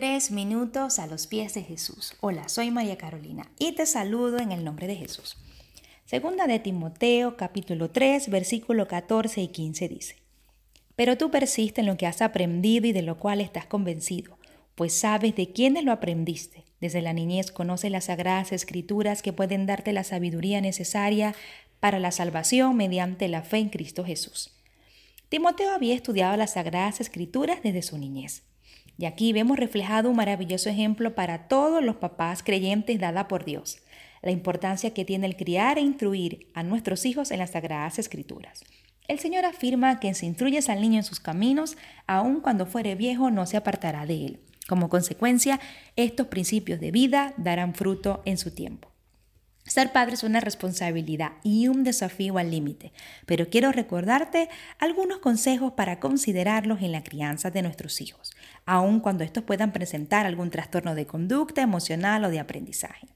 Tres minutos a los pies de Jesús. Hola, soy María Carolina y te saludo en el nombre de Jesús. Segunda de Timoteo, capítulo 3, versículo 14 y 15 dice, Pero tú persiste en lo que has aprendido y de lo cual estás convencido, pues sabes de quiénes lo aprendiste. Desde la niñez conoces las sagradas escrituras que pueden darte la sabiduría necesaria para la salvación mediante la fe en Cristo Jesús. Timoteo había estudiado las sagradas escrituras desde su niñez. Y aquí vemos reflejado un maravilloso ejemplo para todos los papás creyentes dada por Dios, la importancia que tiene el criar e instruir a nuestros hijos en las sagradas escrituras. El Señor afirma que si instruyes al niño en sus caminos, aun cuando fuere viejo no se apartará de él. Como consecuencia, estos principios de vida darán fruto en su tiempo. Ser padre es una responsabilidad y un desafío al límite, pero quiero recordarte algunos consejos para considerarlos en la crianza de nuestros hijos, aun cuando estos puedan presentar algún trastorno de conducta emocional o de aprendizaje.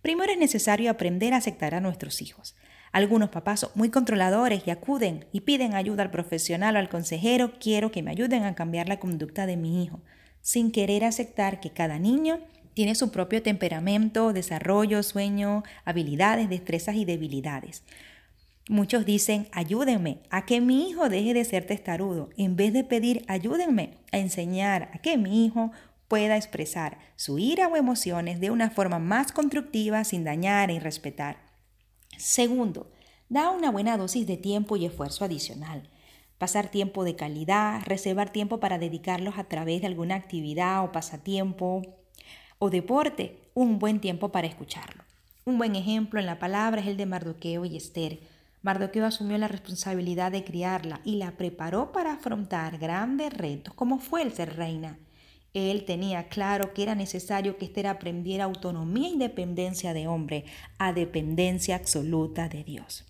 Primero es necesario aprender a aceptar a nuestros hijos. Algunos papás son muy controladores y acuden y piden ayuda al profesional o al consejero, quiero que me ayuden a cambiar la conducta de mi hijo, sin querer aceptar que cada niño tiene su propio temperamento, desarrollo, sueño, habilidades, destrezas y debilidades. Muchos dicen, ayúdenme a que mi hijo deje de ser testarudo, en vez de pedir, ayúdenme a enseñar a que mi hijo pueda expresar su ira o emociones de una forma más constructiva sin dañar e irrespetar. Segundo, da una buena dosis de tiempo y esfuerzo adicional. Pasar tiempo de calidad, reservar tiempo para dedicarlos a través de alguna actividad o pasatiempo, o deporte, un buen tiempo para escucharlo. Un buen ejemplo en la palabra es el de Mardoqueo y Esther. Mardoqueo asumió la responsabilidad de criarla y la preparó para afrontar grandes retos como fue el ser reina. Él tenía claro que era necesario que Esther aprendiera autonomía e independencia de hombre a dependencia absoluta de Dios.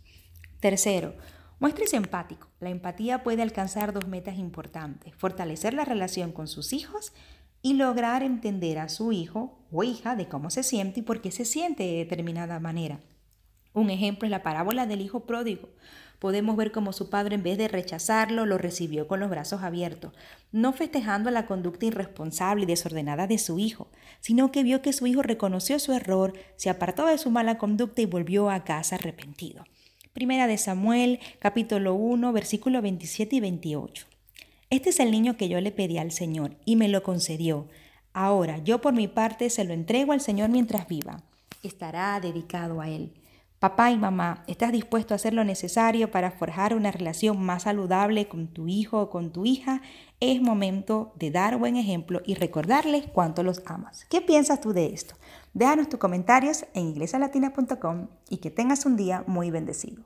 Tercero, muéstrese empático. La empatía puede alcanzar dos metas importantes, fortalecer la relación con sus hijos y lograr entender a su hijo o hija de cómo se siente y por qué se siente de determinada manera. Un ejemplo es la parábola del hijo pródigo. Podemos ver cómo su padre en vez de rechazarlo lo recibió con los brazos abiertos, no festejando la conducta irresponsable y desordenada de su hijo, sino que vio que su hijo reconoció su error, se apartó de su mala conducta y volvió a casa arrepentido. Primera de Samuel, capítulo 1, versículos 27 y 28. Este es el niño que yo le pedí al Señor y me lo concedió. Ahora yo por mi parte se lo entrego al Señor mientras viva. Estará dedicado a Él. Papá y mamá, ¿estás dispuesto a hacer lo necesario para forjar una relación más saludable con tu hijo o con tu hija? Es momento de dar buen ejemplo y recordarles cuánto los amas. ¿Qué piensas tú de esto? Déjanos tus comentarios en iglesialatina.com y que tengas un día muy bendecido.